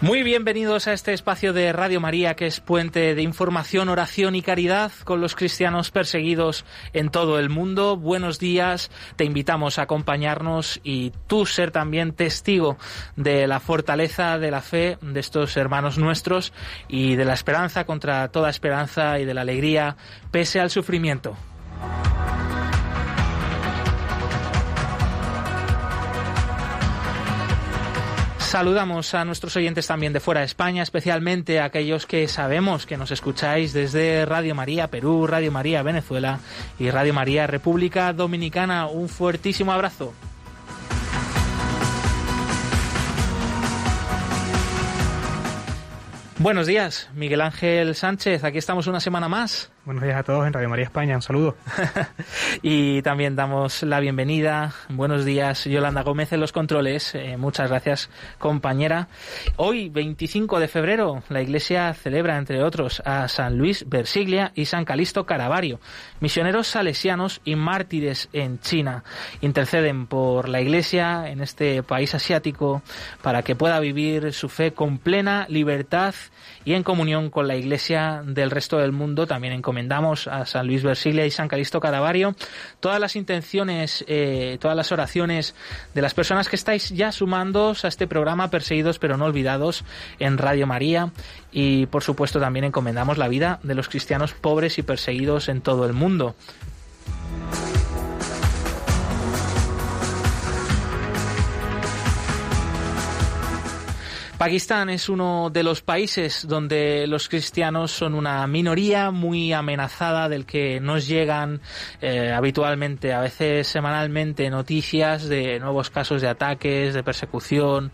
Muy bienvenidos a este espacio de Radio María que es puente de información, oración y caridad con los cristianos perseguidos en todo el mundo. Buenos días, te invitamos a acompañarnos y tú ser también testigo de la fortaleza de la fe de estos hermanos nuestros y de la esperanza contra toda esperanza y de la alegría pese al sufrimiento. Saludamos a nuestros oyentes también de fuera de España, especialmente a aquellos que sabemos que nos escucháis desde Radio María Perú, Radio María Venezuela y Radio María República Dominicana. Un fuertísimo abrazo. Buenos días, Miguel Ángel Sánchez. Aquí estamos una semana más. Buenos días a todos en Radio María España, un saludo. y también damos la bienvenida. Buenos días, Yolanda Gómez en los controles. Eh, muchas gracias, compañera. Hoy, 25 de febrero, la Iglesia celebra, entre otros, a San Luis Versiglia y San Calisto Caravario, misioneros salesianos y mártires en China. Interceden por la Iglesia en este país asiático para que pueda vivir su fe con plena libertad y en comunión con la Iglesia del resto del mundo, también encomendamos a San Luis Versiglia y San Calisto Cadavario todas las intenciones, eh, todas las oraciones de las personas que estáis ya sumándoos a este programa Perseguidos pero no olvidados en Radio María y por supuesto también encomendamos la vida de los cristianos pobres y perseguidos en todo el mundo. Pakistán es uno de los países donde los cristianos son una minoría muy amenazada del que nos llegan eh, habitualmente, a veces semanalmente, noticias de nuevos casos de ataques, de persecución,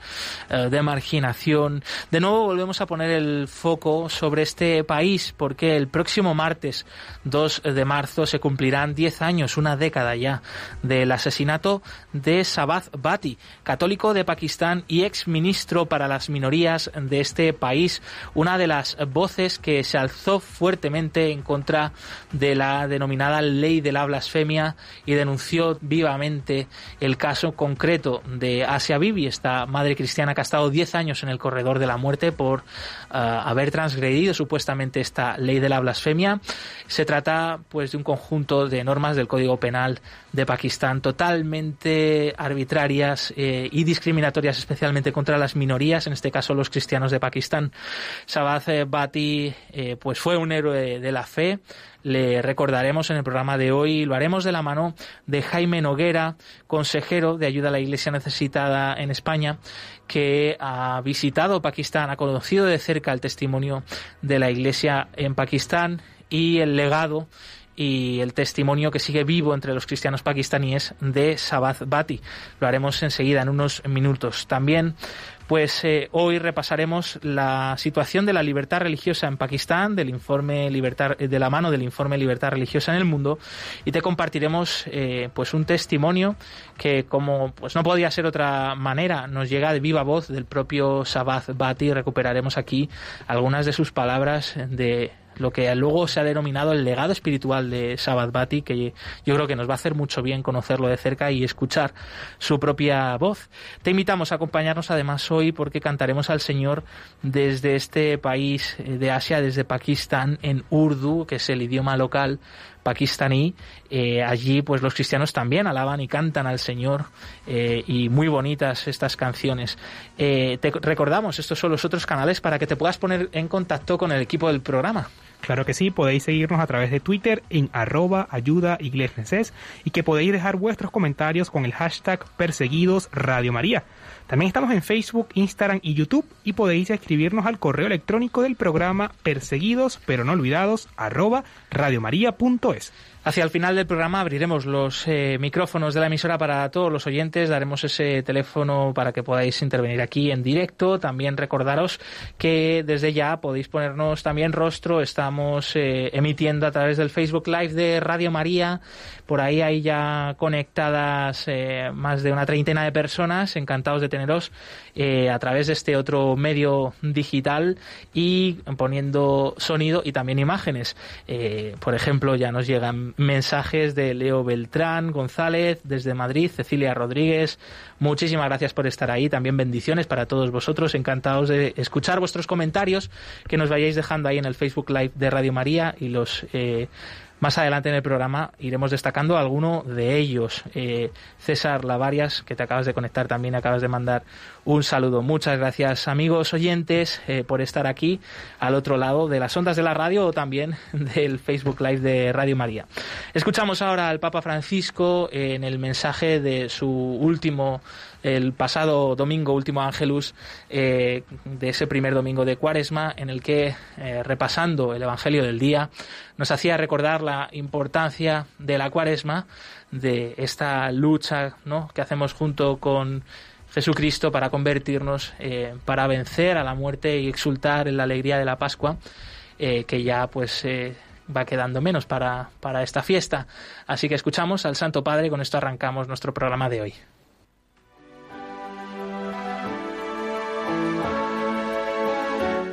eh, de marginación. De nuevo volvemos a poner el foco sobre este país porque el próximo martes 2 de marzo se cumplirán 10 años, una década ya, del asesinato de Sabaz Bati, católico de Pakistán y ex ministro para las minorías de este país, una de las voces que se alzó fuertemente en contra de la denominada ley de la blasfemia y denunció vivamente el caso concreto de Asia Bibi, esta madre cristiana que ha estado 10 años en el corredor de la muerte por uh, haber transgredido supuestamente esta ley de la blasfemia. Se trata pues de un conjunto de normas del Código Penal de Pakistán totalmente arbitrarias eh, y discriminatorias especialmente contra las minorías, en este caso los cristianos de Pakistán. Sabaz Bati eh, pues fue un héroe de la fe, le recordaremos en el programa de hoy. Lo haremos de la mano de Jaime Noguera, consejero de ayuda a la Iglesia necesitada en España, que ha visitado Pakistán, ha conocido de cerca el testimonio de la Iglesia en Pakistán y el legado y el testimonio que sigue vivo entre los cristianos pakistaníes de Sabaz Bati. Lo haremos enseguida en unos minutos. También pues eh, hoy repasaremos la situación de la libertad religiosa en Pakistán, del informe libertad, de la mano del informe Libertad Religiosa en el Mundo, y te compartiremos eh, pues un testimonio que, como pues no podía ser otra manera, nos llega de viva voz del propio Sabaz Bati. Recuperaremos aquí algunas de sus palabras de lo que luego se ha denominado el legado espiritual de Sabbath Bati, que yo creo que nos va a hacer mucho bien conocerlo de cerca y escuchar su propia voz. Te invitamos a acompañarnos además hoy porque cantaremos al Señor desde este país de Asia, desde Pakistán, en Urdu, que es el idioma local pakistaní. Eh, allí, pues los cristianos también alaban y cantan al Señor eh, y muy bonitas estas canciones. Eh, te recordamos, estos son los otros canales para que te puedas poner en contacto con el equipo del programa. Claro que sí, podéis seguirnos a través de Twitter en arroba ayuda y que podéis dejar vuestros comentarios con el hashtag perseguidos Radio María. También estamos en Facebook, Instagram y YouTube y podéis escribirnos al correo electrónico del programa perseguidos pero no olvidados arroba radiomaria.es. Hacia el final del programa abriremos los eh, micrófonos de la emisora para todos los oyentes, daremos ese teléfono para que podáis intervenir aquí en directo. También recordaros que desde ya podéis ponernos también rostro, estamos eh, emitiendo a través del Facebook Live de Radio María, por ahí hay ya conectadas eh, más de una treintena de personas, encantados de teneros a través de este otro medio digital y poniendo sonido y también imágenes. por ejemplo, ya nos llegan mensajes de Leo Beltrán González desde Madrid, Cecilia Rodríguez. Muchísimas gracias por estar ahí. También bendiciones para todos vosotros. Encantados de escuchar vuestros comentarios que nos vayáis dejando ahí en el Facebook Live de Radio María y los eh, más adelante en el programa iremos destacando alguno de ellos. Eh, César Lavarias, que te acabas de conectar también, acabas de mandar un saludo. Muchas gracias, amigos oyentes, eh, por estar aquí al otro lado de las ondas de la radio o también del Facebook Live de Radio María. Escuchamos ahora al Papa Francisco en el mensaje de su último el pasado domingo, último Ángelus, eh, de ese primer domingo de Cuaresma, en el que, eh, repasando el Evangelio del día, nos hacía recordar la importancia de la Cuaresma, de esta lucha que hacemos junto con Jesucristo para convertirnos, eh, para vencer a la muerte y exultar en la alegría de la Pascua, que ya pues va quedando menos para, para esta fiesta. Así que escuchamos al Santo Padre con esto arrancamos nuestro programa de hoy.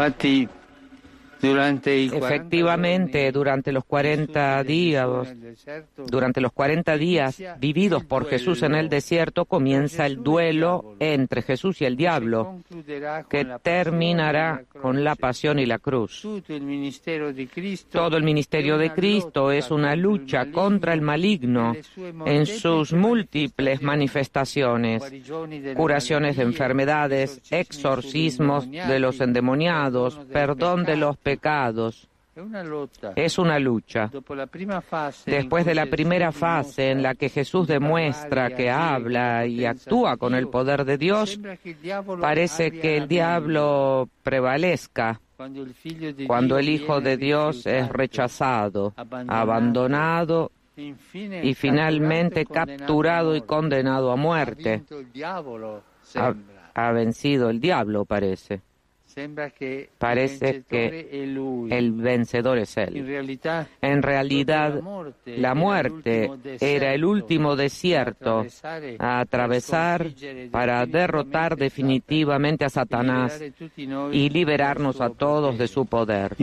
Pati Efectivamente, durante los 40 días, durante los 40 días vividos por Jesús en el desierto, comienza el duelo entre Jesús y el diablo, que terminará con la pasión y la cruz. Todo el ministerio de Cristo es una lucha contra el maligno en sus múltiples manifestaciones, curaciones de enfermedades, exorcismos de los endemoniados, perdón de los pecados, pecados. Es una lucha. Después de la primera fase en la que Jesús demuestra que habla y actúa con el poder de Dios, parece que el diablo prevalezca cuando el Hijo de Dios es rechazado, abandonado y finalmente capturado y condenado a muerte. Ha, vencido el diablo, parece. Parece que el vencedor es Él. En realidad, la muerte era el último desierto a atravesar para derrotar definitivamente a Satanás y liberarnos a todos de su poder.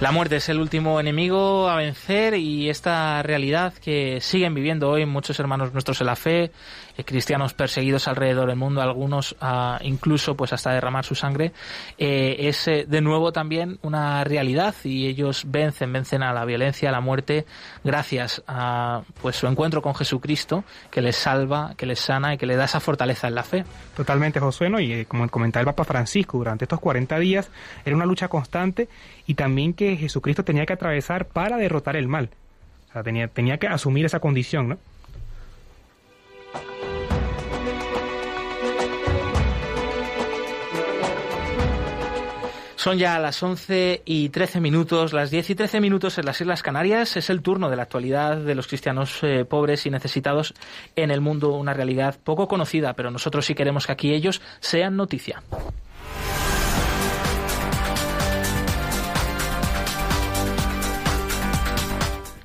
La muerte es el último enemigo a vencer y esta realidad que siguen viviendo hoy muchos hermanos nuestros en la fe, eh, cristianos perseguidos alrededor del mundo, algunos ah, incluso pues hasta derramar su sangre, eh, es eh, de nuevo también una realidad y ellos vencen, vencen a la violencia, a la muerte, gracias a pues su encuentro con Jesucristo, que les salva, que les sana y que les da esa fortaleza en la fe. Totalmente, Josué, y como comentaba el Papa Francisco, durante estos 40 días era una lucha constante y también que Jesucristo tenía que atravesar para derrotar el mal. O sea, tenía, tenía que asumir esa condición, ¿no? Son ya las 11 y 13 minutos, las 10 y 13 minutos en las Islas Canarias. Es el turno de la actualidad de los cristianos eh, pobres y necesitados en el mundo, una realidad poco conocida, pero nosotros sí queremos que aquí ellos sean noticia.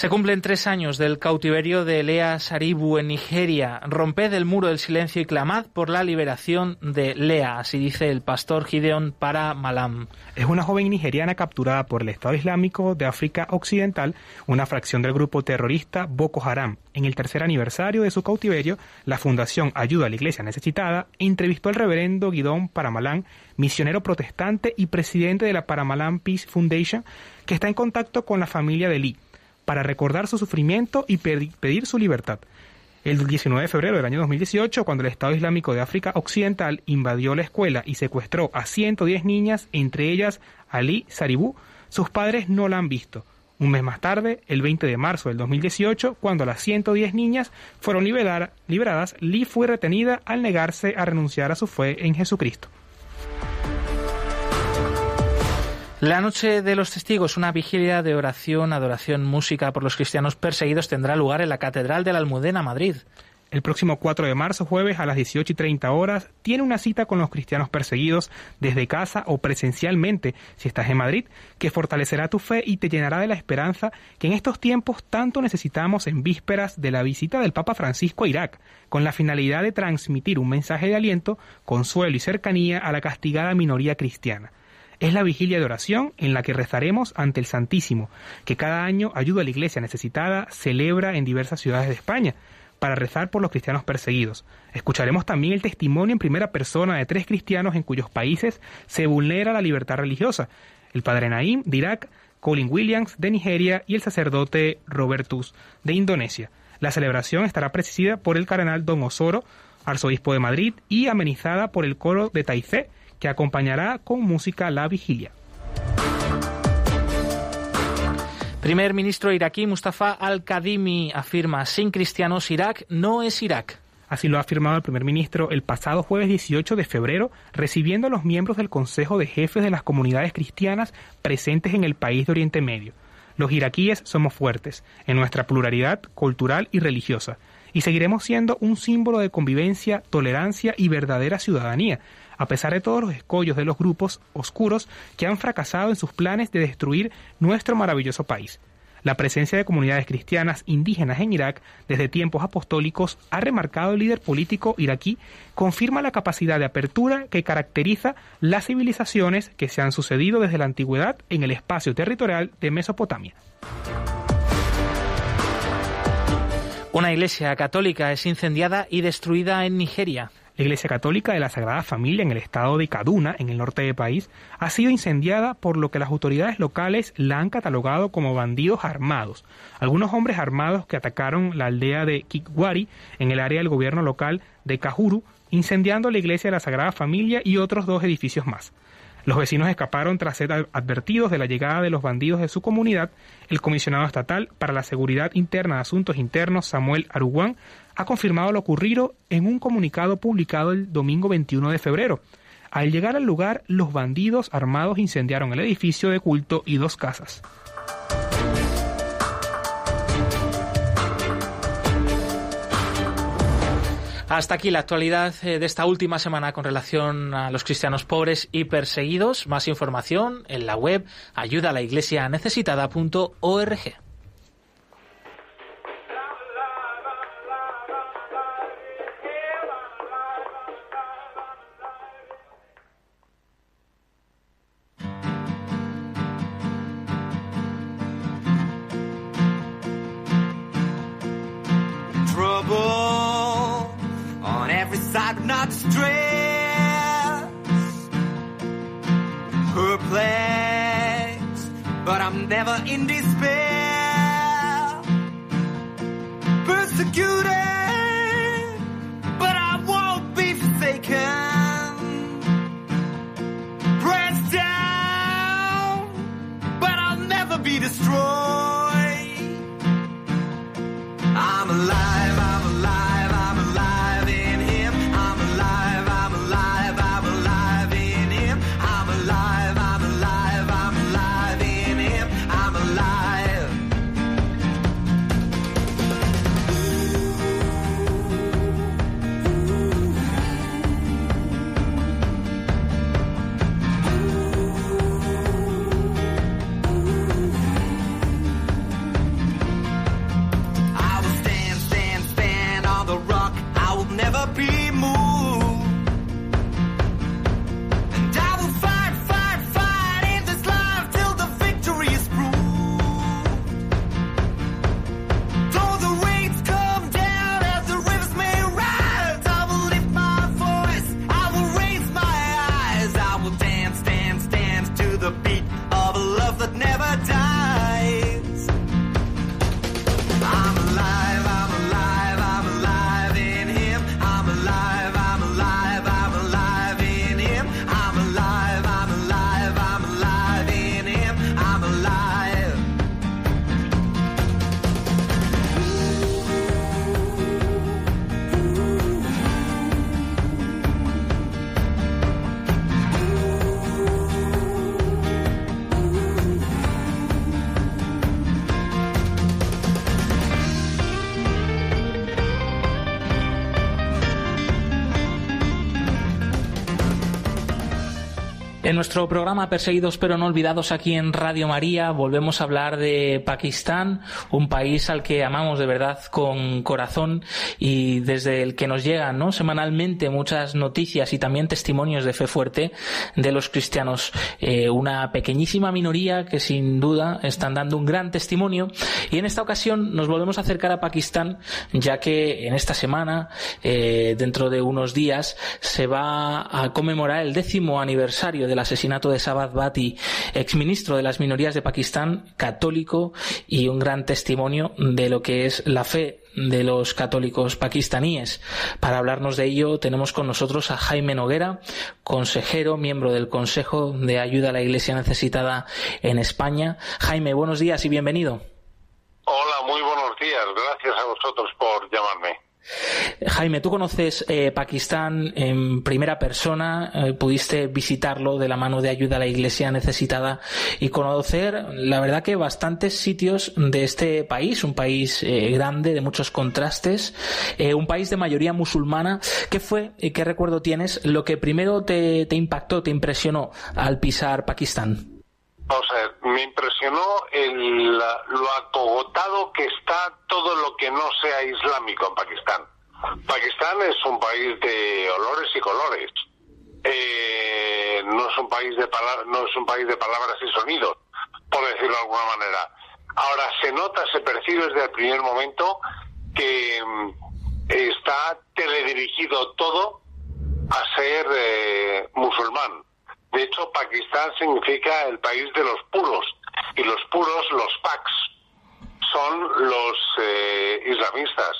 Se cumplen tres años del cautiverio de Lea Saribu en Nigeria. Romped el muro del silencio y clamad por la liberación de Lea, así dice el pastor Gideon para Malam. Es una joven nigeriana capturada por el Estado Islámico de África Occidental, una fracción del grupo terrorista Boko Haram. En el tercer aniversario de su cautiverio, la Fundación Ayuda a la Iglesia Necesitada entrevistó al reverendo Guidón Paramalan, misionero protestante y presidente de la Paramalan Peace Foundation, que está en contacto con la familia de Lee para recordar su sufrimiento y pedir su libertad. El 19 de febrero del año 2018, cuando el Estado Islámico de África Occidental invadió la escuela y secuestró a 110 niñas, entre ellas Ali Saribú, sus padres no la han visto. Un mes más tarde, el 20 de marzo del 2018, cuando las 110 niñas fueron liberadas, Lee fue retenida al negarse a renunciar a su fe en Jesucristo. La Noche de los Testigos, una vigilia de oración, adoración, música por los cristianos perseguidos, tendrá lugar en la Catedral de la Almudena, Madrid. El próximo 4 de marzo, jueves, a las 18 y 30 horas, tiene una cita con los cristianos perseguidos desde casa o presencialmente, si estás en Madrid, que fortalecerá tu fe y te llenará de la esperanza que en estos tiempos tanto necesitamos en vísperas de la visita del Papa Francisco a Irak, con la finalidad de transmitir un mensaje de aliento, consuelo y cercanía a la castigada minoría cristiana. Es la vigilia de oración en la que rezaremos ante el Santísimo, que cada año ayuda a la iglesia necesitada, celebra en diversas ciudades de España, para rezar por los cristianos perseguidos. Escucharemos también el testimonio en primera persona de tres cristianos en cuyos países se vulnera la libertad religiosa. El padre Naim de Irak, Colin Williams de Nigeria y el sacerdote Robertus de Indonesia. La celebración estará presidida por el cardenal Don Osoro, arzobispo de Madrid, y amenizada por el coro de Taizé, que acompañará con música la vigilia. Primer ministro iraquí Mustafa al-Kadhimi afirma, sin cristianos Irak no es Irak. Así lo ha afirmado el primer ministro el pasado jueves 18 de febrero, recibiendo a los miembros del Consejo de Jefes de las Comunidades Cristianas presentes en el país de Oriente Medio. Los iraquíes somos fuertes en nuestra pluralidad cultural y religiosa, y seguiremos siendo un símbolo de convivencia, tolerancia y verdadera ciudadanía, a pesar de todos los escollos de los grupos oscuros que han fracasado en sus planes de destruir nuestro maravilloso país. La presencia de comunidades cristianas indígenas en Irak desde tiempos apostólicos, ha remarcado el líder político iraquí, confirma la capacidad de apertura que caracteriza las civilizaciones que se han sucedido desde la antigüedad en el espacio territorial de Mesopotamia. Una iglesia católica es incendiada y destruida en Nigeria. La Iglesia Católica de la Sagrada Familia en el estado de Kaduna, en el norte del país, ha sido incendiada por lo que las autoridades locales la han catalogado como bandidos armados. Algunos hombres armados que atacaron la aldea de Kikwari en el área del gobierno local de Kahuru, incendiando la Iglesia de la Sagrada Familia y otros dos edificios más. Los vecinos escaparon tras ser advertidos de la llegada de los bandidos de su comunidad. El comisionado estatal para la Seguridad Interna de Asuntos Internos, Samuel Aruguán, ha confirmado lo ocurrido en un comunicado publicado el domingo 21 de febrero. Al llegar al lugar, los bandidos armados incendiaron el edificio de culto y dos casas. Hasta aquí la actualidad eh, de esta última semana con relación a los cristianos pobres y perseguidos. Más información en la web. En nuestro programa Perseguidos pero no olvidados aquí en Radio María volvemos a hablar de Pakistán, un país al que amamos de verdad con corazón y desde el que nos llegan ¿no? semanalmente muchas noticias y también testimonios de fe fuerte de los cristianos. Eh, una pequeñísima minoría que sin duda están dando un gran testimonio y en esta ocasión nos volvemos a acercar a Pakistán ya que en esta semana, eh, dentro de unos días, se va a conmemorar el décimo aniversario del asesinato de Sabad Bati, exministro de las minorías de Pakistán, católico y un gran testimonio de lo que es la fe de los católicos pakistaníes. Para hablarnos de ello tenemos con nosotros a Jaime Noguera, consejero, miembro del Consejo de Ayuda a la Iglesia Necesitada en España. Jaime, buenos días y bienvenido. Hola, muy buenos días. Gracias a vosotros por llamarme. Jaime, tú conoces eh, Pakistán en primera persona, eh, pudiste visitarlo de la mano de ayuda a la iglesia necesitada y conocer, la verdad que bastantes sitios de este país, un país eh, grande, de muchos contrastes, un país de mayoría musulmana. ¿Qué fue, y qué recuerdo tienes, lo que primero te impactó, te impresionó al pisar Pakistán? O sea, me impresionó el, lo acogotado que está todo lo que no sea islámico en Pakistán. Pakistán es un país de olores y colores. Eh, no es un país de no es un país de palabras y sonidos, por decirlo de alguna manera. Ahora se nota, se percibe desde el primer momento que mm, está teledirigido todo a ser eh, musulmán de hecho, Pakistán significa el país de los puros, y los puros, los Paks, son los eh, islamistas,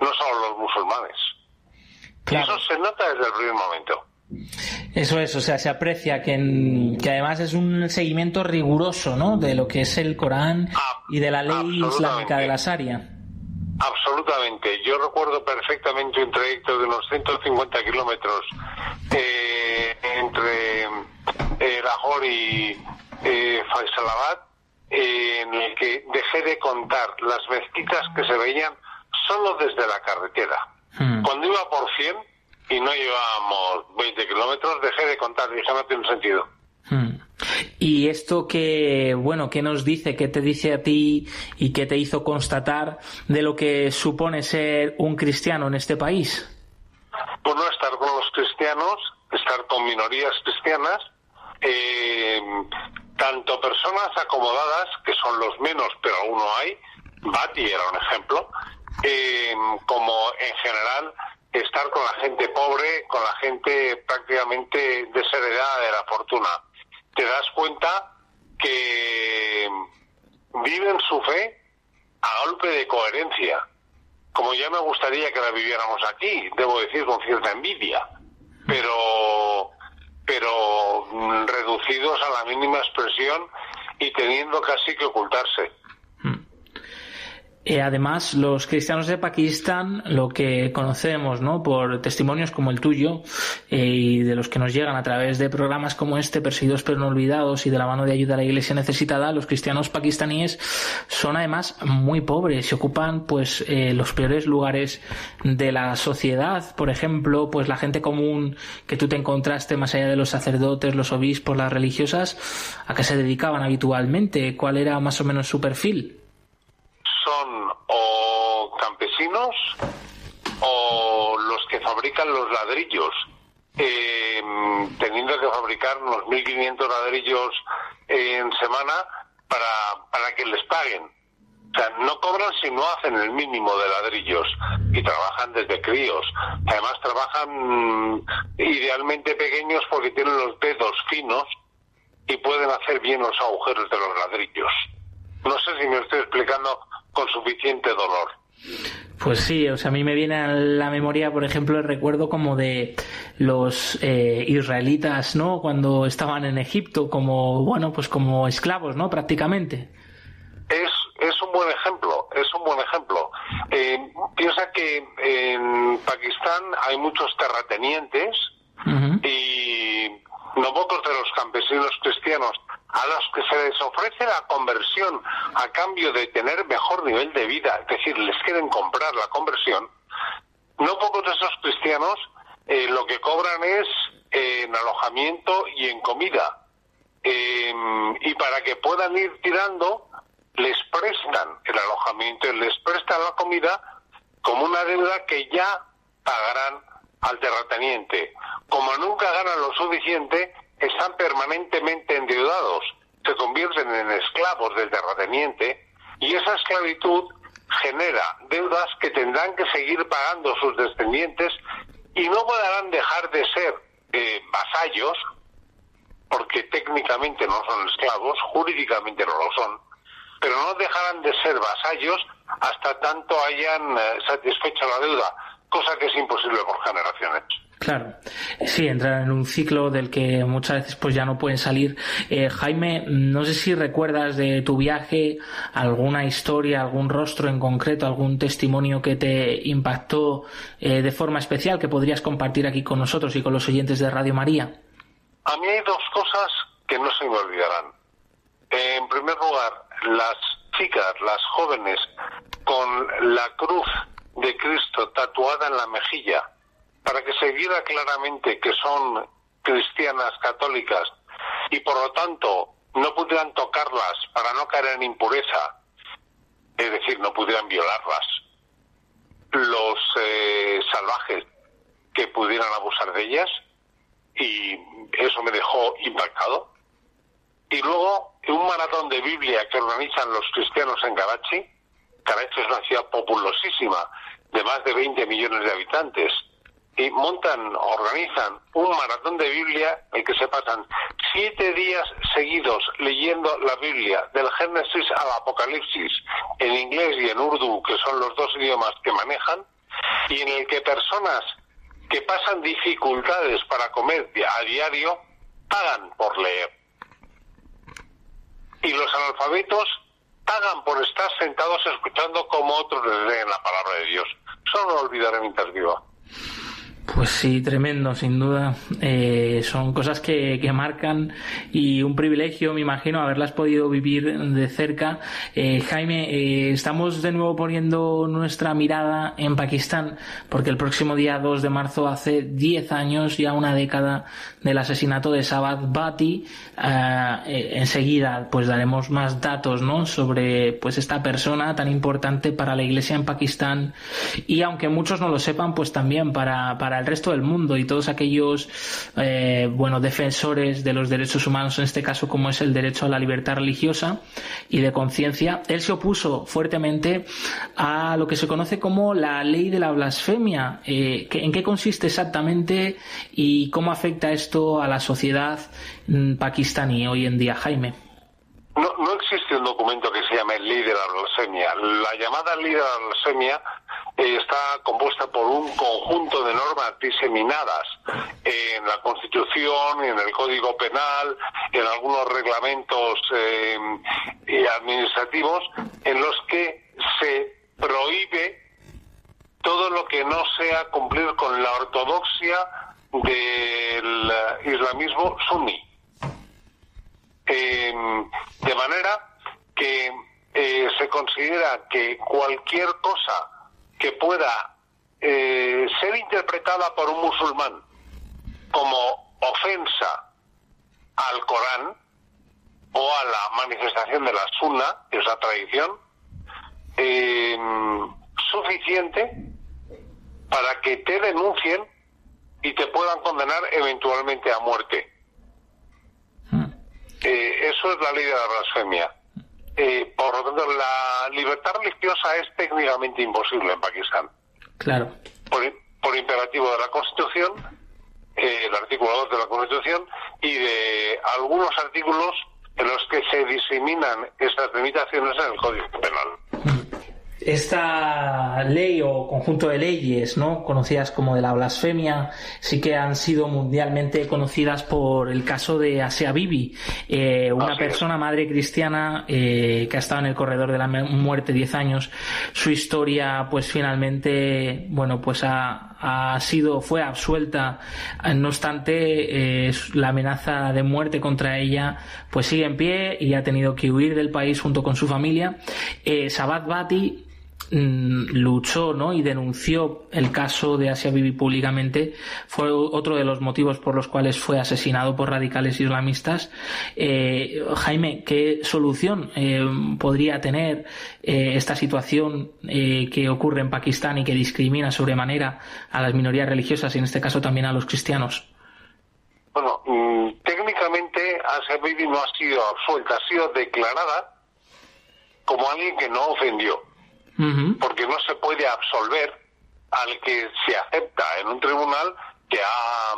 no son los musulmanes. Y eso se nota desde el primer momento. Eso es, o sea, se aprecia que, que además es un seguimiento riguroso, ¿no? De lo que es el Corán y de la ley islámica de la Sharia. Absolutamente. Yo recuerdo perfectamente un trayecto de unos 150 kilómetros eh, entre eh, Lahore y eh, Faisalabad, en el que dejé de contar las mezquitas que se veían solo desde la carretera. Hmm. Cuando iba por 100 y no llevábamos 20 kilómetros, dejé de contar, dije no tiene sentido. Hmm. Y esto que, bueno, ¿qué nos dice, qué te dice a ti y qué te hizo constatar de lo que supone ser un cristiano en este país? Pues no estar con los cristianos, estar con minorías cristianas, eh, tanto personas acomodadas, que son los menos, pero aún no hay, Bati era un ejemplo, eh, como en general estar con la gente pobre, con la gente prácticamente desheredada de la fortuna. Te das cuenta que viven su fe a golpe de coherencia, como ya me gustaría que la viviéramos aquí, debo decir con cierta envidia, pero pero reducidos a la mínima expresión y teniendo casi que ocultarse. Eh, además, los cristianos de Pakistán, lo que conocemos, ¿no? Por testimonios como el tuyo eh, y de los que nos llegan a través de programas como este, Perseguidos pero no olvidados y de la mano de ayuda a la Iglesia necesitada, los cristianos pakistaníes son además muy pobres y ocupan, pues, eh, los peores lugares de la sociedad. Por ejemplo, pues la gente común que tú te encontraste más allá de los sacerdotes, los obispos, las religiosas, ¿a qué se dedicaban habitualmente? ¿Cuál era más o menos su perfil? Son o campesinos o los que fabrican los ladrillos, em, teniendo que fabricar unos 1.500 ladrillos en semana para, para que les paguen. O sea, no cobran si no hacen el mínimo de ladrillos y trabajan desde críos. Además trabajan mm, idealmente pequeños porque tienen los dedos finos y pueden hacer bien los agujeros de los ladrillos. No sé si me estoy explicando con suficiente dolor. Pues sí, o sea, a mí me viene a la memoria, por ejemplo, el recuerdo como de los eh, israelitas, ¿no? Cuando estaban en Egipto, como, bueno, pues como esclavos, ¿no? Prácticamente. Es, es un buen ejemplo, es un buen ejemplo. Eh, piensa que en Pakistán hay muchos terratenientes y no pocos de los campesinos cristianos a los que se les ofrece la conversión a cambio de tener mejor nivel de vida, es decir, les quieren comprar la conversión, no pocos de esos cristianos eh, lo que cobran es en alojamiento y en comida. Em, y para que puedan ir tirando, les prestan el alojamiento y les prestan la comida como una deuda que ya pagarán al terrateniente. Como nunca ganan lo suficiente, están permanentemente endeudados, se convierten en esclavos del terrateniente y esa esclavitud genera deudas que tendrán que seguir pagando sus descendientes y no podrán dejar de ser eh, vasallos, porque técnicamente no son esclavos, jurídicamente no lo son, pero no dejarán de ser vasallos hasta tanto hayan eh, satisfecho la deuda, cosa que es imposible por generaciones. Claro, sí, entrar en un ciclo del que muchas veces pues ya no pueden salir. Eh, Jaime, no sé si recuerdas de tu viaje alguna historia, algún rostro en concreto, algún testimonio que te impactó eh, de forma especial que podrías compartir aquí con nosotros y con los oyentes de Radio María. A mí hay dos cosas que no se me olvidarán. En primer lugar, las chicas, las jóvenes, con la cruz de Cristo tatuada en la mejilla, para que se viera claramente que son cristianas católicas y por lo tanto no pudieran tocarlas para no caer en impureza, es decir, no pudieran violarlas. Los eh, salvajes que pudieran abusar de ellas y eso me dejó impactado. Y luego, un maratón de Biblia que organizan los cristianos en Karachi, Karachi es una ciudad populosísima de más de 20 millones de habitantes, y montan, organizan un maratón de Biblia en que se pasan siete días seguidos leyendo la Biblia, del Génesis al Apocalipsis, en inglés y en urdu, que son los dos idiomas que manejan, y en el que personas que pasan dificultades para comer a diario pagan por leer. Y los analfabetos pagan por estar sentados escuchando como otros les leen la palabra de Dios. Eso no lo olvidaré mientras viva. Pues sí, tremendo, sin duda. Eh, son cosas que, que, marcan y un privilegio, me imagino, haberlas podido vivir de cerca. Eh, Jaime, eh, estamos de nuevo poniendo nuestra mirada en Pakistán, porque el próximo día 2 de marzo, hace 10 años, ya una década del asesinato de Sabat Bati. enseguida, pues daremos más datos, ¿no? Sobre, pues esta persona tan importante para la iglesia en Pakistán y aunque muchos no lo sepan, pues también para, para el resto del mundo y todos aquellos eh, bueno defensores de los derechos humanos en este caso como es el derecho a la libertad religiosa y de conciencia él se opuso fuertemente a lo que se conoce como la ley de la blasfemia eh, en qué consiste exactamente y cómo afecta esto a la sociedad mm, pakistaní hoy en día Jaime no, no existe un documento que se llame ley de la llamada ley de eh, está compuesta por un conjunto de normas diseminadas en la Constitución, en el Código Penal, en algunos reglamentos eh, administrativos, en los que se prohíbe todo lo que no sea cumplir con la ortodoxia del islamismo suní. Em, de manera que eh, se considera que cualquier cosa que pueda eh, ser interpretada por un musulmán como ofensa al Corán o a la manifestación de la Sunna, que es la tradición, eh, suficiente para que te denuncien y te puedan condenar eventualmente a muerte. Hmm. Eh, eso es la ley de la blasfemia. Eh, por lo tanto, la libertad religiosa es técnicamente imposible en Pakistán. Claro. Por, imperativo de la Constitución, eh, el artículo 2 de la Constitución, y de algunos artículos en los que se diseminan estas limitaciones en el Código Penal esta ley o conjunto de leyes, ¿no? conocidas como de la blasfemia, sí que han sido mundialmente conocidas por el caso de Asia Bibi, eh, una persona madre cristiana eh, que ha estado en el corredor de la muerte 10 años. Su historia, pues finalmente, bueno, pues ha, ha sido, fue absuelta. No obstante, eh, la amenaza de muerte contra ella, pues sigue en pie y ha tenido que huir del país junto con su familia. Sabat Bati luchó ¿no? y denunció el caso de Asia Bibi públicamente fue otro de los motivos por los cuales fue asesinado por radicales islamistas. Eh, Jaime, ¿qué solución eh, podría tener eh, esta situación que ocurre en Pakistán y que discrimina sobremanera a las minorías religiosas y en este caso también a los cristianos? Bueno, mm, técnicamente Asia Bibi no ha sido absuelta, ha sido declarada como alguien que no ofendió, porque no se puede absolver al que se acepta en un tribunal que ha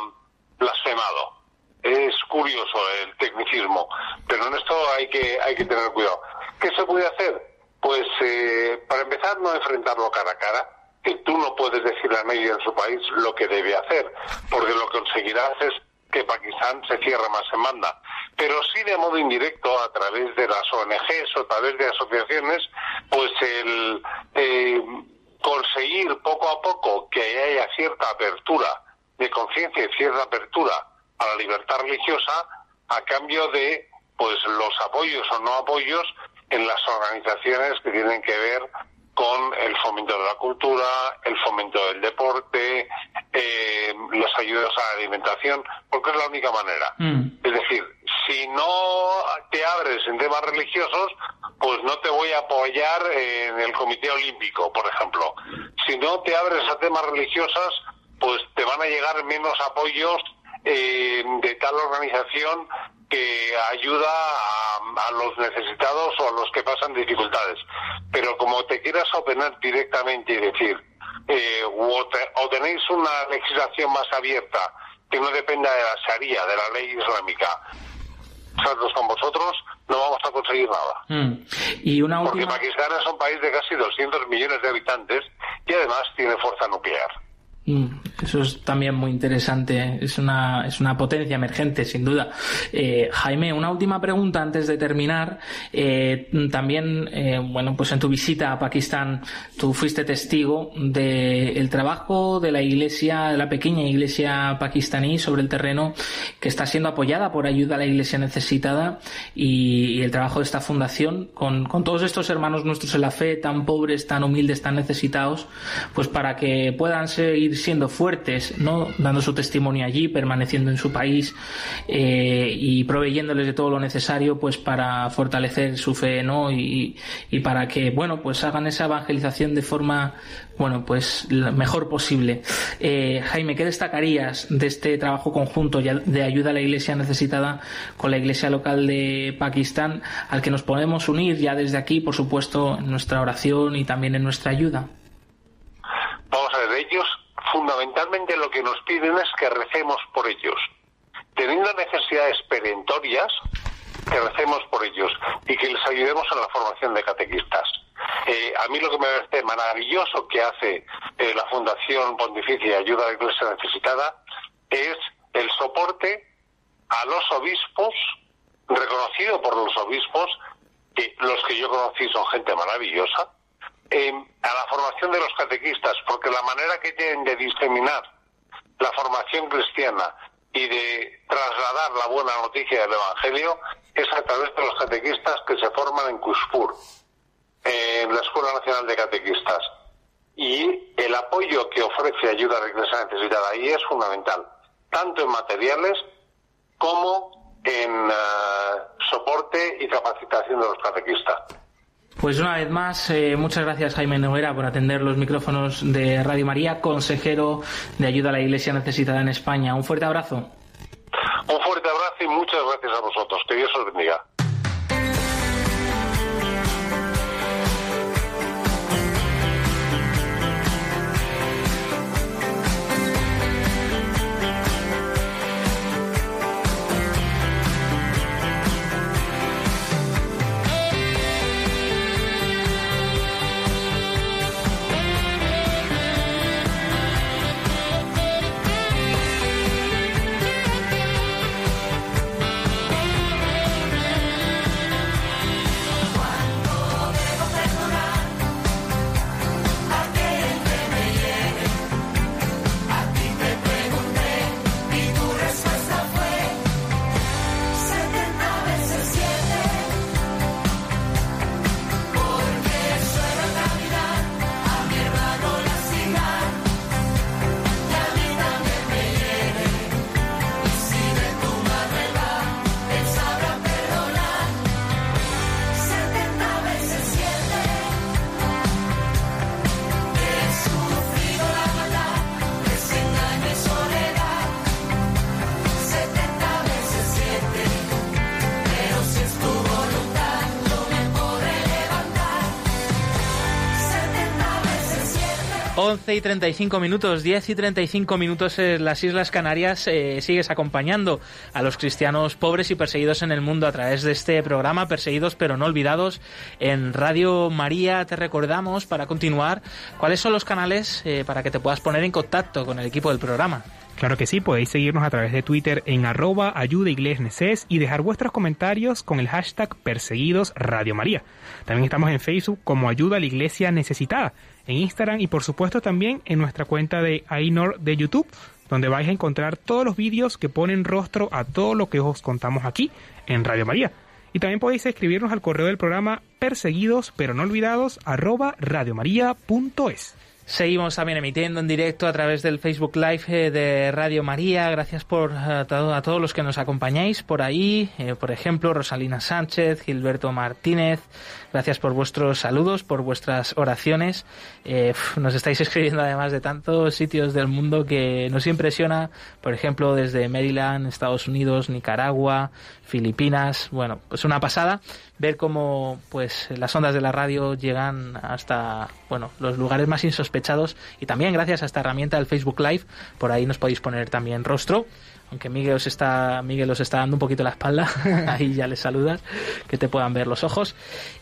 blasfemado. Es curioso el tecnicismo, pero en esto hay que hay que tener cuidado. ¿Qué se puede hacer? Pues eh, para empezar no enfrentarlo cara a cara, que tú no puedes decirle a nadie en su país lo que debe hacer, porque lo que conseguirás es que Pakistán se cierre más en banda. Pero sí de modo indirecto a través de las ONGs o a través de asociaciones, pues el eh, conseguir poco a poco que haya cierta apertura de conciencia y cierta apertura a la libertad religiosa a cambio de pues los apoyos o no apoyos en las organizaciones que tienen que ver con el fomento de la cultura, el fomento del deporte, eh, las ayudas a la alimentación, porque es la única manera. Mm. Es decir, si no te abres en temas religiosos, pues no te voy a apoyar en el Comité Olímpico, por ejemplo. Si no te abres a temas religiosos, pues te van a llegar menos apoyos eh, de tal organización que ayuda a, los necesitados o a los que pasan dificultades. Pero como te quieras opinar directamente y decir, eh, o, tenéis una legislación más abierta que no dependa de la Sharia, de la ley islámica, nosotros con vosotros, no vamos a conseguir nada. Mm. Y una Porque Pakistán es un país de casi 200 millones de habitantes y además tiene fuerza nuclear. Mm, eso es también muy interesante, es una, es una potencia emergente, sin duda. Eh, Jaime, una última pregunta antes de terminar. Eh, también, eh, bueno, pues en tu visita a Pakistán, tú fuiste testigo del trabajo de la iglesia, de la pequeña iglesia pakistaní sobre el terreno que está siendo apoyada por ayuda a la iglesia necesitada y, el trabajo de esta fundación con, con todos estos hermanos nuestros en la fe, tan pobres, tan humildes, tan necesitados, pues para que puedan seguir siendo fuertes, ¿no? dando su testimonio allí, permaneciendo en su país eh, y proveyéndoles de todo lo necesario pues para fortalecer su fe ¿no? y, y para que bueno pues hagan esa evangelización de forma bueno pues mejor posible. Eh, Jaime, ¿qué destacarías de este trabajo conjunto de ayuda a la iglesia necesitada con la iglesia local de Pakistán al que nos podemos unir ya desde aquí, por supuesto, en nuestra oración y también en nuestra ayuda? Vamos a ver, ellos fundamentalmente lo que nos piden es que recemos por ellos. Teniendo necesidades perentorias, que recemos por ellos y que les ayudemos en la formación de catequistas. Eh, a mí lo que me parece maravilloso que hace eh, la Fundación Pontificia Ayuda a la Iglesia Necesitada es el soporte a los obispos, reconocido por los obispos, que los que yo conocí son gente maravillosa, a la formación de los catequistas, porque la manera que tienen de diseminar la formación cristiana y de trasladar la buena noticia del Evangelio es a través de los catequistas que se forman en Cuspur, en la Escuela Nacional de Catequistas. Y el apoyo que ofrece ayuda a necesitada ahí es fundamental, tanto en materiales como en eh, soporte y capacitación de los catequistas. Pues una vez más, eh, muchas gracias Jaime Noguera por atender los micrófonos de Radio María, consejero de ayuda a la Iglesia necesitada en España. Un fuerte abrazo. Un fuerte abrazo y muchas gracias a vosotros. Que Dios os bendiga. 11 y 35 minutos, 10 y 35 minutos en las Islas Canarias. Eh, sigues acompañando a los cristianos pobres y perseguidos en el mundo a través de este programa, Perseguidos pero no olvidados. En Radio María te recordamos, para continuar, cuáles son los canales eh, para que te puedas poner en contacto con el equipo del programa. Claro que sí, podéis seguirnos a través de Twitter en arroba ayuda y dejar vuestros comentarios con el hashtag perseguidos Radio María. También estamos en Facebook como Ayuda a la Iglesia Necesitada, en Instagram y por supuesto también en nuestra cuenta de Ainor de YouTube, donde vais a encontrar todos los vídeos que ponen rostro a todo lo que os contamos aquí en Radio María. Y también podéis escribirnos al correo del programa perseguidos pero no olvidados arroba radiomaria.es. Seguimos también emitiendo en directo a través del Facebook Live eh, de Radio María. Gracias por eh, a, todos los que nos acompañáis por ahí. Eh, por ejemplo, Rosalina Sánchez, Gilberto Martínez. Gracias por vuestros saludos, por vuestras oraciones. nos estáis escribiendo además de tantos sitios del mundo que nos impresiona. Por ejemplo, desde Maryland, Estados Unidos, Nicaragua, Filipinas. Bueno, pues una pasada ver cómo pues las ondas de la radio llegan hasta bueno los lugares más insospechados y también gracias a esta herramienta del Facebook Live por ahí nos podéis poner también rostro. Aunque Miguel os está Miguel os está dando un poquito la espalda ahí ya les saludas que te puedan ver los ojos.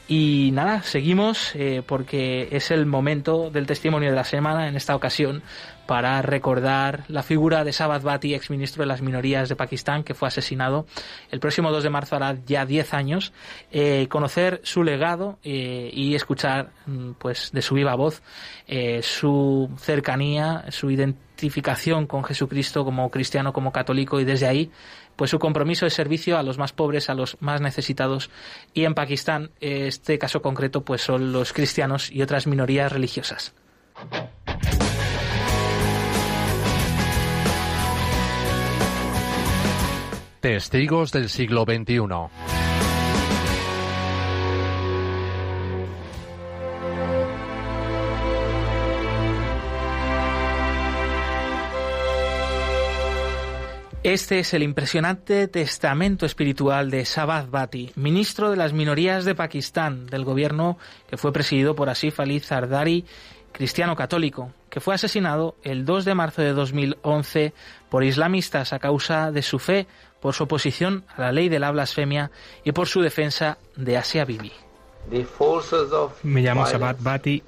Y nada seguimos eh, porque es el momento del testimonio de la semana en esta ocasión para recordar la figura de Sabbath Bhatti, exministro de las minorías de Pakistán, que fue asesinado el próximo 2 de marzo, hará ya 10 años, eh, conocer su legado eh, y escuchar mm, pues de su viva voz eh, su cercanía, su identificación con Jesucristo como cristiano, como católico y desde ahí pues su compromiso de servicio a los más pobres, a los más necesitados y en Pakistán este caso concreto pues son los cristianos y otras minorías religiosas. Testigos del siglo XXI. Este es el impresionante testamento espiritual de Sabbath Bhatti, ministro de las minorías de Pakistán, del gobierno que fue presidido por Asif Ali Zardari, cristiano católico, que fue asesinado el 2 de marzo de 2011 por islamistas a causa de su fe por su oposición a la ley de la blasfemia y por su defensa de Asia Bibi. Me llamo Sabat Bati.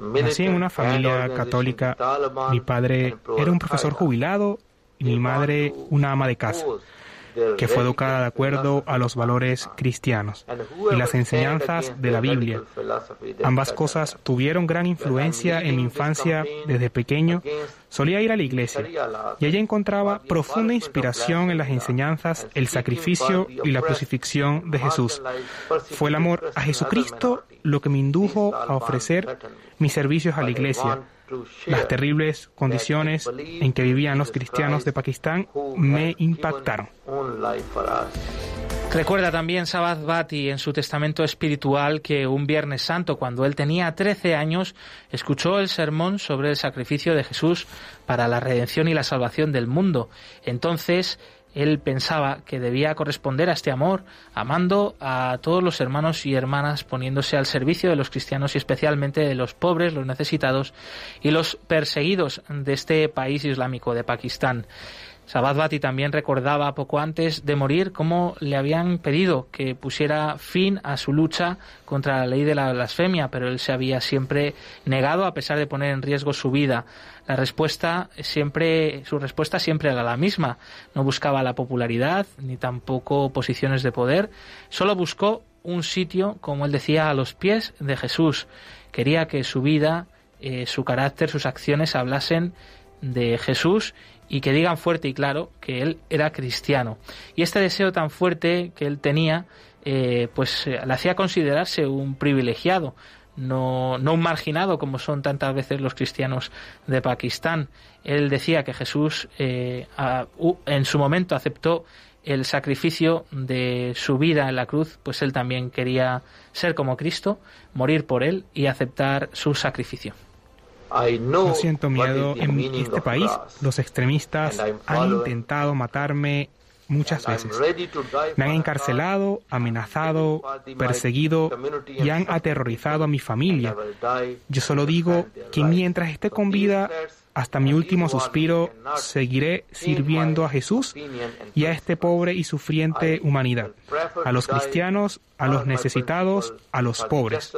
Nací en una familia católica. Mi padre era un profesor jubilado y mi madre una ama de casa que fue educada de acuerdo a los valores cristianos y las enseñanzas de la Biblia. Ambas cosas tuvieron gran influencia en mi infancia desde pequeño. Solía ir a la iglesia y allí encontraba profunda inspiración en las enseñanzas, el sacrificio y la crucifixión de Jesús. Fue el amor a Jesucristo lo que me indujo a ofrecer mis servicios a la iglesia las terribles condiciones en que vivían los cristianos de Pakistán me impactaron. Recuerda también Sabbath Bhatti en su testamento espiritual que un Viernes Santo, cuando él tenía 13 años, escuchó el sermón sobre el sacrificio de Jesús para la redención y la salvación del mundo. Entonces, él pensaba que debía corresponder a este amor, amando a todos los hermanos y hermanas, poniéndose al servicio de los cristianos y especialmente de los pobres, los necesitados y los perseguidos de este país islámico de Pakistán. Sabad Bati también recordaba poco antes de morir cómo le habían pedido que pusiera fin a su lucha contra la ley de la blasfemia, pero él se había siempre negado a pesar de poner en riesgo su vida. La respuesta siempre, su respuesta siempre era la misma. No buscaba la popularidad ni tampoco posiciones de poder. Solo buscó un sitio, como él decía, a los pies de Jesús. Quería que su vida, eh, su carácter, sus acciones hablasen de Jesús y que digan fuerte y claro que él era cristiano. Y este deseo tan fuerte que él tenía, eh, pues eh, le hacía considerarse un privilegiado, no, no un marginado como son tantas veces los cristianos de Pakistán. Él decía que Jesús eh, en su momento aceptó el sacrificio de su vida en la cruz, pues él también quería ser como Cristo, morir por él y aceptar su sacrificio. No siento miedo en este país. Los extremistas han intentado matarme muchas veces. Me han encarcelado, amenazado, perseguido y han aterrorizado a mi familia. Yo solo digo que mientras esté con vida, hasta mi último suspiro, seguiré sirviendo a Jesús y a este pobre y sufriente humanidad, a los cristianos, a los necesitados, a los pobres.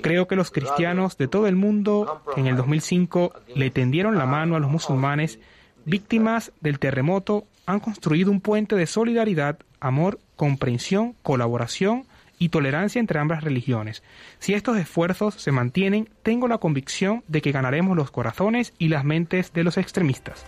Creo que los cristianos de todo el mundo en el 2005 le tendieron la mano a los musulmanes víctimas del terremoto han construido un puente de solidaridad, amor, comprensión, colaboración y tolerancia entre ambas religiones. Si estos esfuerzos se mantienen, tengo la convicción de que ganaremos los corazones y las mentes de los extremistas.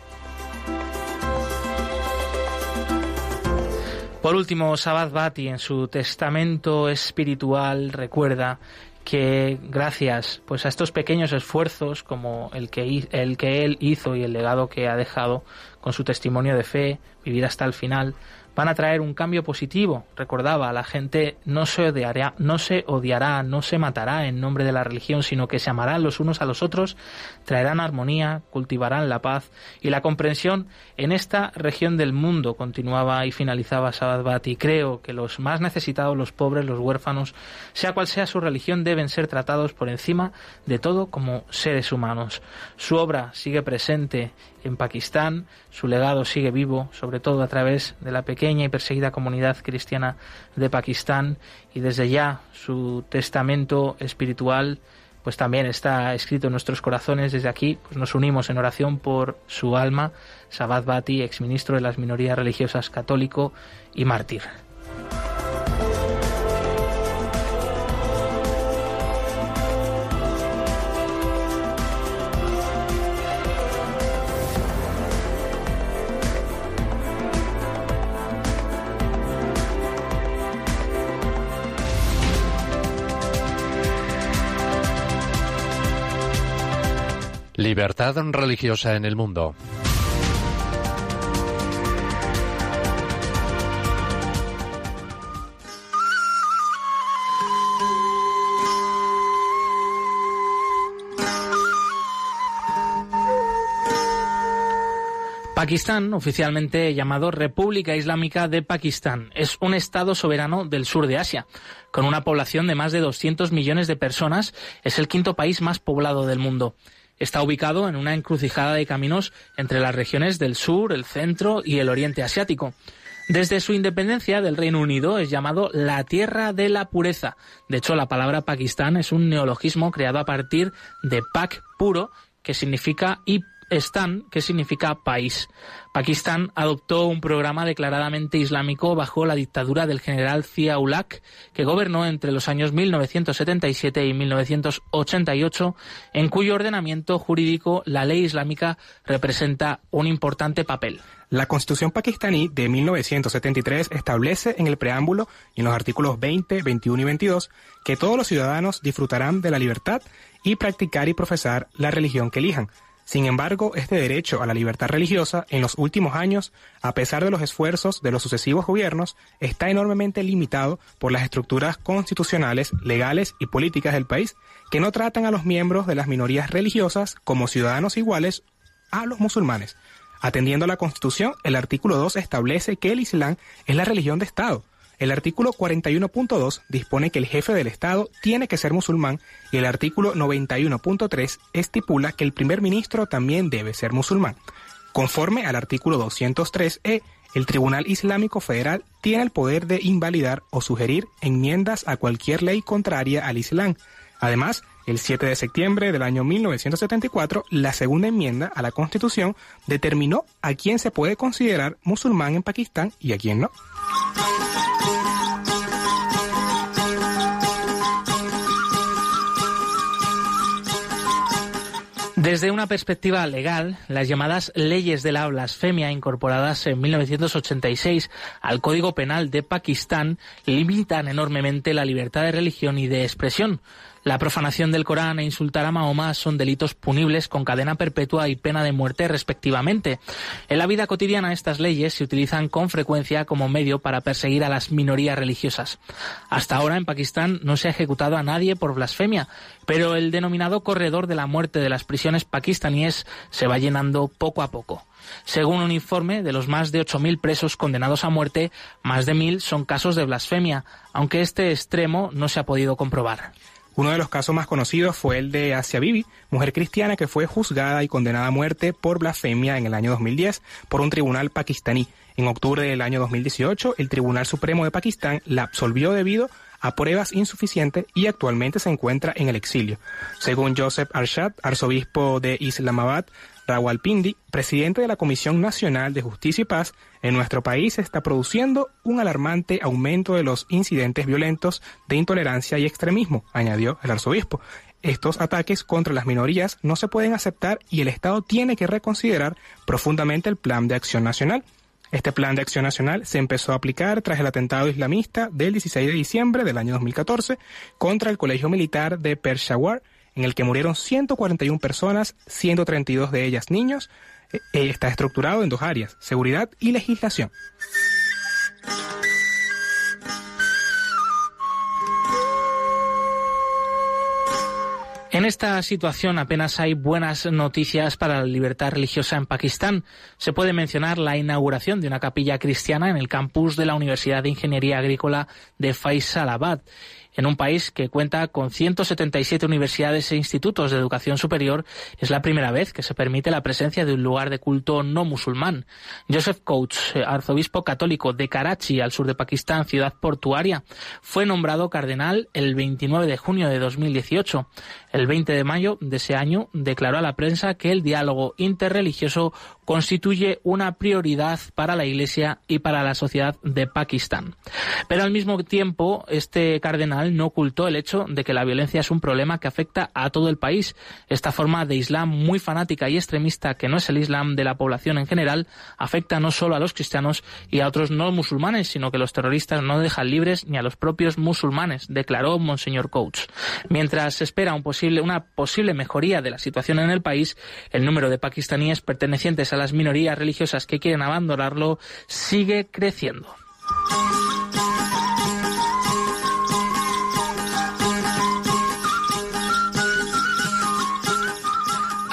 Por último, Sabbath Bati en su testamento espiritual recuerda que gracias pues a estos pequeños esfuerzos como el que, el que él hizo y el legado que ha dejado con su testimonio de fe, vivir hasta el final, van a traer un cambio positivo. Recordaba, la gente no se odiará, no se odiará, no se matará en nombre de la religión, sino que se amarán los unos a los otros, traerán armonía, cultivarán la paz y la comprensión en esta región del mundo, continuaba y finalizaba Sabat y creo que los más necesitados, los pobres, los huérfanos, sea cual sea su religión, deben ser tratados por encima de todo como seres humanos. Su obra sigue presente en Pakistán, su legado sigue vivo, sobre todo a través de la pequeña y perseguida comunidad cristiana de Pakistán y desde ya su testamento espiritual pues también está escrito en nuestros corazones desde aquí, pues nos unimos en oración por su alma, Sabat Bati, exministro de las minorías religiosas católico y mártir. Libertad religiosa en el mundo. Pakistán, oficialmente llamado República Islámica de Pakistán, es un estado soberano del sur de Asia. Con una población de más de 200 millones de personas, es el quinto país más poblado del mundo. Está ubicado en una encrucijada de caminos entre las regiones del sur, el centro y el oriente asiático. Desde su independencia del Reino Unido es llamado la tierra de la pureza. De hecho, la palabra Pakistán es un neologismo creado a partir de Pak puro, que significa y Stan, que significa país. Pakistán adoptó un programa declaradamente islámico bajo la dictadura del general Zia-ul-Haq, que gobernó entre los años 1977 y 1988, en cuyo ordenamiento jurídico la ley islámica representa un importante papel. La Constitución pakistaní de 1973 establece en el preámbulo y en los artículos 20, 21 y 22 que todos los ciudadanos disfrutarán de la libertad y practicar y profesar la religión que elijan, sin embargo, este derecho a la libertad religiosa en los últimos años, a pesar de los esfuerzos de los sucesivos gobiernos, está enormemente limitado por las estructuras constitucionales, legales y políticas del país, que no tratan a los miembros de las minorías religiosas como ciudadanos iguales a los musulmanes. Atendiendo a la Constitución, el artículo 2 establece que el Islam es la religión de Estado, el artículo 41.2 dispone que el jefe del Estado tiene que ser musulmán y el artículo 91.3 estipula que el primer ministro también debe ser musulmán. Conforme al artículo 203e, el Tribunal Islámico Federal tiene el poder de invalidar o sugerir enmiendas a cualquier ley contraria al Islam. Además, el 7 de septiembre del año 1974, la segunda enmienda a la Constitución determinó a quién se puede considerar musulmán en Pakistán y a quién no. Desde una perspectiva legal, las llamadas leyes de la blasfemia incorporadas en 1986 al Código Penal de Pakistán limitan enormemente la libertad de religión y de expresión. La profanación del Corán e insultar a Mahoma son delitos punibles con cadena perpetua y pena de muerte respectivamente. En la vida cotidiana estas leyes se utilizan con frecuencia como medio para perseguir a las minorías religiosas. Hasta ahora en Pakistán no se ha ejecutado a nadie por blasfemia, pero el denominado corredor de la muerte de las prisiones pakistaníes se va llenando poco a poco. Según un informe, de los más de 8.000 presos condenados a muerte, más de 1.000 son casos de blasfemia, aunque este extremo no se ha podido comprobar. Uno de los casos más conocidos fue el de Asia Bibi, mujer cristiana que fue juzgada y condenada a muerte por blasfemia en el año 2010 por un tribunal pakistaní. En octubre del año 2018, el Tribunal Supremo de Pakistán la absolvió debido a pruebas insuficientes y actualmente se encuentra en el exilio. Según Joseph Arshad, arzobispo de Islamabad, Rawalpindi, presidente de la Comisión Nacional de Justicia y Paz, en nuestro país se está produciendo un alarmante aumento de los incidentes violentos de intolerancia y extremismo, añadió el arzobispo. Estos ataques contra las minorías no se pueden aceptar y el Estado tiene que reconsiderar profundamente el Plan de Acción Nacional. Este plan de acción nacional se empezó a aplicar tras el atentado islamista del 16 de diciembre del año 2014 contra el Colegio Militar de Peshawar, en el que murieron 141 personas, 132 de ellas niños. Eh, eh, está estructurado en dos áreas, seguridad y legislación. En esta situación apenas hay buenas noticias para la libertad religiosa en Pakistán. Se puede mencionar la inauguración de una capilla cristiana en el campus de la Universidad de Ingeniería Agrícola de Faisalabad en un país que cuenta con 177 universidades e institutos de educación superior, es la primera vez que se permite la presencia de un lugar de culto no musulmán. Joseph Coates, eh, arzobispo católico de Karachi, al sur de Pakistán, ciudad portuaria, fue nombrado cardenal el 29 de junio de 2018. El 20 de mayo de ese año declaró a la prensa que el diálogo interreligioso constituye una prioridad para la Iglesia y para la sociedad de Pakistán. Pero al mismo tiempo, este cardenal no ocultó el hecho de que la violencia es un problema que afecta a todo el país. Esta forma de Islam muy fanática y extremista, que no es el Islam de la población en general, afecta no solo a los cristianos y a otros no musulmanes, sino que los terroristas no dejan libres ni a los propios musulmanes, declaró Monseñor Coates. Mientras se espera una posible mejoría de la situación en el país, el número de pakistaníes pertenecientes a las minorías religiosas que quieren abandonarlo sigue creciendo.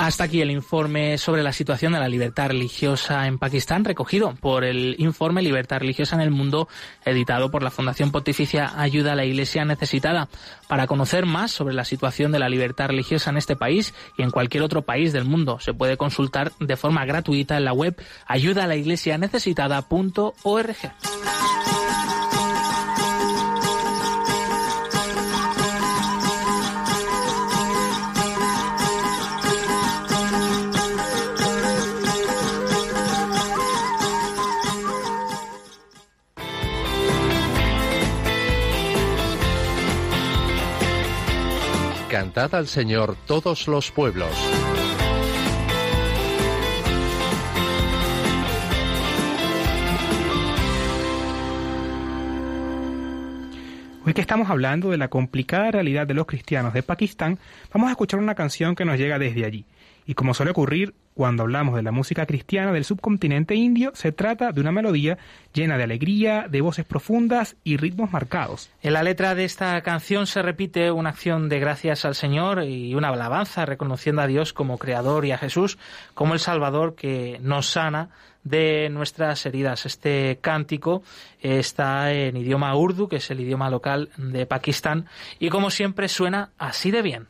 Hasta aquí el informe sobre la situación de la libertad religiosa en Pakistán, recogido por el informe Libertad Religiosa en el Mundo, editado por la Fundación Pontificia Ayuda a la Iglesia Necesitada. Para conocer más sobre la situación de la libertad religiosa en este país y en cualquier otro país del mundo, se puede consultar de forma gratuita en la web ayudalaiglesianecesitada.org. Cantad al Señor todos los pueblos. Hoy que estamos hablando de la complicada realidad de los cristianos de Pakistán, vamos a escuchar una canción que nos llega desde allí. Y como suele ocurrir cuando hablamos de la música cristiana del subcontinente indio, se trata de una melodía llena de alegría, de voces profundas y ritmos marcados. En la letra de esta canción se repite una acción de gracias al Señor y una alabanza reconociendo a Dios como Creador y a Jesús como el Salvador que nos sana de nuestras heridas. Este cántico está en idioma urdu, que es el idioma local de Pakistán, y como siempre suena así de bien.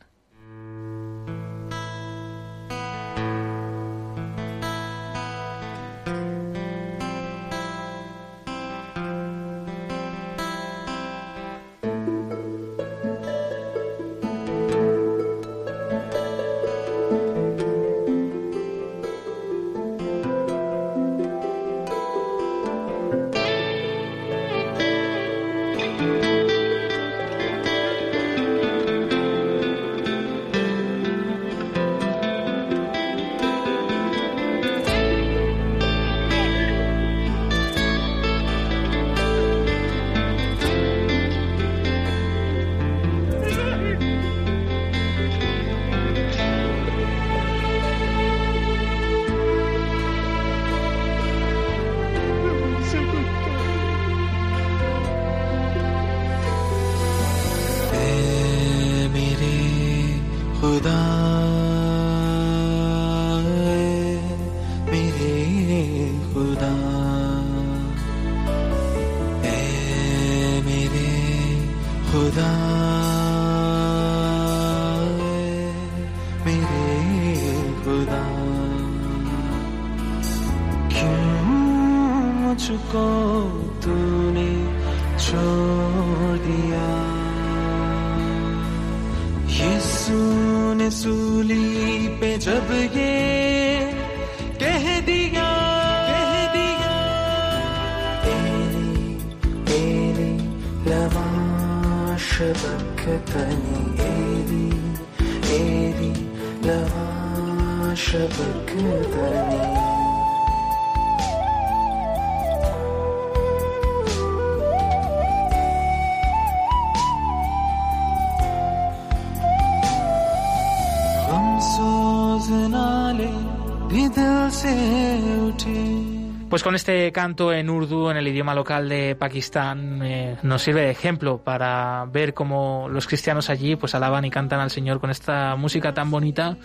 Con este canto en urdu, en el idioma local de Pakistán, eh, nos sirve de ejemplo para ver cómo los cristianos allí pues alaban y cantan al Señor con esta música tan bonita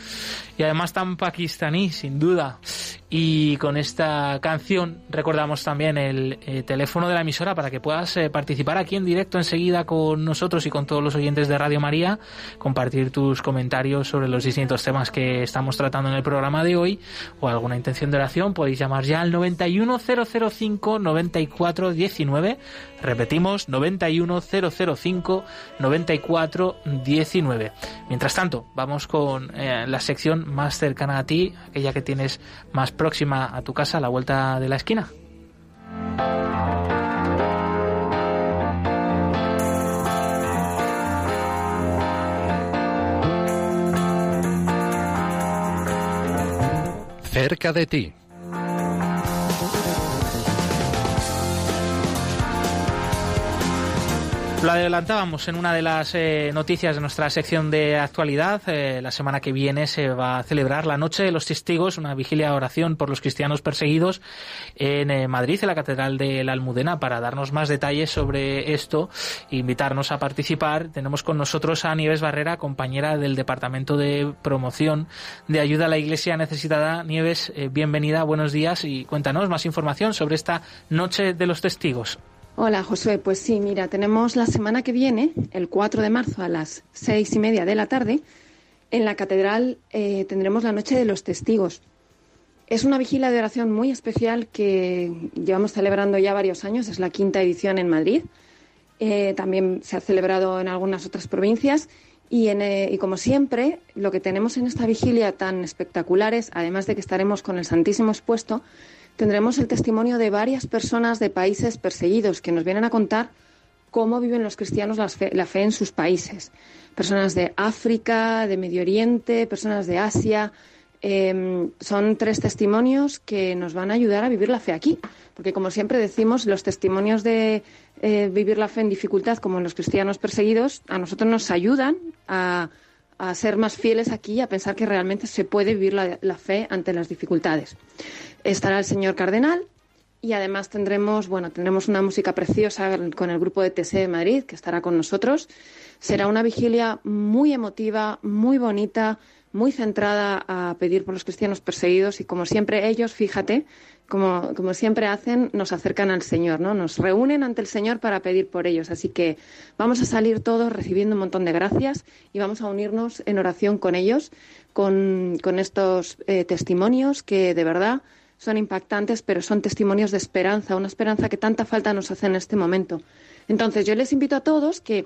y además tan pakistaní, sin duda. Y con esta canción recordamos también el eh, teléfono de la emisora para que puedas eh, participar aquí en directo enseguida con nosotros y con todos los oyentes de Radio María, compartir tus comentarios sobre los distintos temas que estamos tratando en el programa de hoy o alguna intención de oración, podéis llamar ya al 91005 9419. Repetimos, 91005 9419. Mientras tanto, vamos con eh, la sección más cercana a ti, aquella que tienes más próxima a tu casa, a la vuelta de la esquina. Cerca de ti. Lo adelantábamos en una de las eh, noticias de nuestra sección de actualidad. Eh, la semana que viene se va a celebrar la Noche de los Testigos, una vigilia de oración por los cristianos perseguidos en eh, Madrid, en la Catedral de la Almudena. Para darnos más detalles sobre esto e invitarnos a participar, tenemos con nosotros a Nieves Barrera, compañera del Departamento de Promoción de Ayuda a la Iglesia Necesitada. Nieves, eh, bienvenida, buenos días y cuéntanos más información sobre esta Noche de los Testigos. Hola Josué, pues sí, mira, tenemos la semana que viene, el 4 de marzo a las seis y media de la tarde, en la catedral eh, tendremos la Noche de los Testigos. Es una vigilia de oración muy especial que llevamos celebrando ya varios años, es la quinta edición en Madrid. Eh, también se ha celebrado en algunas otras provincias y, en, eh, y como siempre, lo que tenemos en esta vigilia tan espectacular es, además de que estaremos con el Santísimo expuesto, tendremos el testimonio de varias personas de países perseguidos que nos vienen a contar cómo viven los cristianos la fe, en sus países. Personas de África, de Medio Oriente, personas de Asia. Eh, son tres testimonios que nos van a ayudar a vivir la fe aquí. Porque, como siempre decimos, los testimonios de eh, vivir la fe en dificultad, como en los cristianos perseguidos, a nosotros nos ayudan a, ser más fieles aquí y a pensar que realmente se puede vivir la fe ante las dificultades estará el señor Cardenal y además tendremos, bueno, tendremos una música preciosa con el grupo de TC de Madrid que estará con nosotros. Será una vigilia muy emotiva, muy bonita, muy centrada a pedir por los cristianos perseguidos y como siempre ellos, fíjate, como, como siempre hacen, nos acercan al Señor, ¿no? Nos reúnen ante el Señor para pedir por ellos. Así que vamos a salir todos recibiendo un montón de gracias y vamos a unirnos en oración con ellos, con, con estos eh, testimonios que de verdad son impactantes, pero son testimonios de esperanza, una esperanza que tanta falta nos hace en este momento. Entonces, yo les invito a todos que,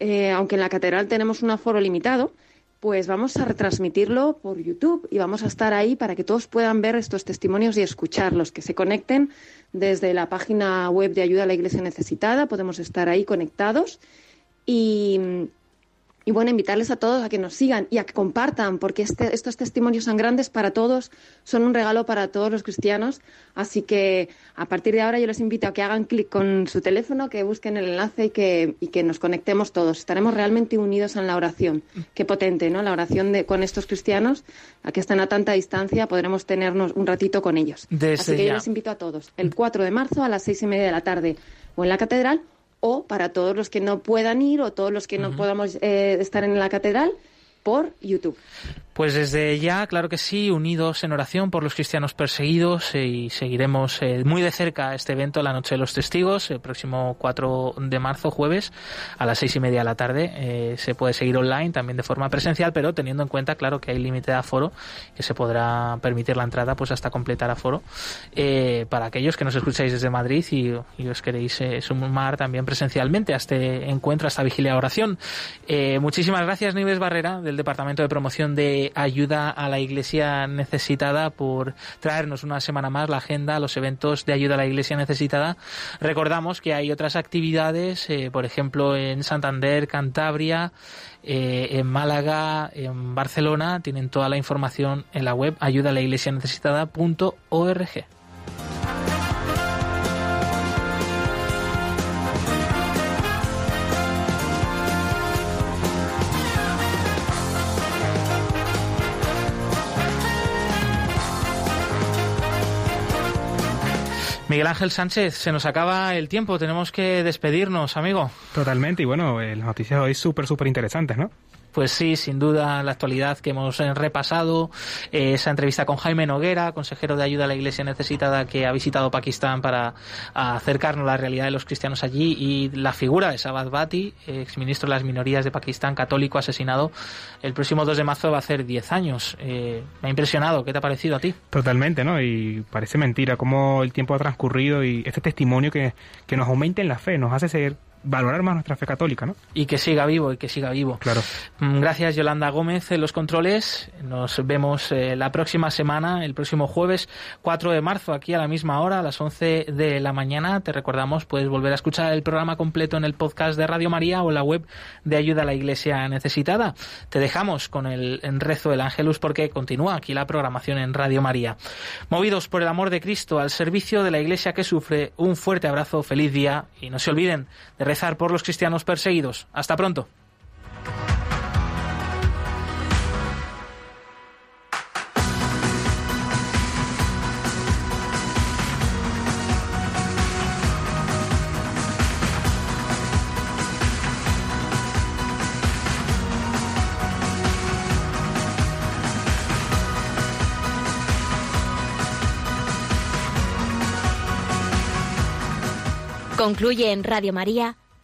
eh, aunque en la catedral tenemos un aforo limitado, pues vamos a retransmitirlo por YouTube y vamos a estar ahí para que todos puedan ver estos testimonios y escucharlos, que se conecten desde la página web de Ayuda a la Iglesia Necesitada, podemos estar ahí conectados y, y bueno, invitarles a todos a que nos sigan y a que compartan, porque este, estos testimonios son grandes para todos, son un regalo para todos los cristianos. Así que a partir de ahora yo les invito a que hagan clic con su teléfono, que busquen el enlace y que, y que nos conectemos todos. Estaremos realmente unidos en la oración. Qué potente, ¿no? La oración de, con estos cristianos, a que están a tanta distancia, podremos tenernos un ratito con ellos. Desde Así que ya. yo les invito a todos, el 4 de marzo a las seis y media de la tarde, o en la catedral o para todos los que no puedan ir o todos los que no podamos eh, estar en la catedral por YouTube. Pues desde ya, claro que sí, unidos en oración por los cristianos perseguidos eh, y seguiremos eh, muy de cerca este evento, la Noche de los Testigos, el próximo 4 de marzo, jueves, a las seis y media de la tarde. Eh, se puede seguir online, también de forma presencial, pero teniendo en cuenta, claro, que hay límite de aforo, que se podrá permitir la entrada pues hasta completar aforo, para aquellos que nos escucháis desde Madrid y, os queréis sumar también presencialmente a este encuentro, a esta vigilia de oración. muchísimas gracias, Nieves Barrera, del Departamento de Promoción de ayuda a la Iglesia necesitada por traernos una semana más la agenda, los eventos de ayuda a la Iglesia necesitada. Recordamos que hay otras actividades, eh, por ejemplo en Santander, Cantabria, eh, en Málaga, en Barcelona. Tienen toda la información en la web ayuda a la iglesia necesitada.org. Miguel Ángel Sánchez, se nos acaba el tiempo, tenemos que despedirnos, amigo. Totalmente, y bueno, las noticias hoy súper, súper interesantes, ¿no? Pues sí, sin duda, la actualidad que hemos eh, repasado, eh, esa entrevista con Jaime Noguera, consejero de ayuda a la Iglesia necesitada que ha visitado Pakistán para acercarnos a la realidad de los cristianos allí y la figura de Sabad Bhatti, exministro de las minorías de Pakistán, católico asesinado, el próximo 2 de marzo va a ser 10 años. Eh, me ha impresionado, ¿qué te ha parecido a ti? Totalmente, ¿no? Y parece mentira cómo el tiempo ha transcurrido y este testimonio que, que nos aumenta en la fe, nos hace ser valorar más nuestra fe católica, ¿no? Y que siga vivo, y que siga vivo. Claro. Mm, gracias, Yolanda Gómez, en los controles. Nos vemos eh, la próxima semana, el próximo jueves 4 de marzo, aquí a la misma hora, a las 11 de la mañana. Te recordamos, puedes volver a escuchar el programa completo en el podcast de Radio María o en la web de Ayuda a la Iglesia Necesitada. Te dejamos con el rezo del Ángelus porque continúa aquí la programación en Radio María. Movidos por el amor de Cristo al servicio de la Iglesia que sufre, un fuerte abrazo, feliz día y no se olviden de por los cristianos perseguidos. Hasta pronto. Concluye en Radio María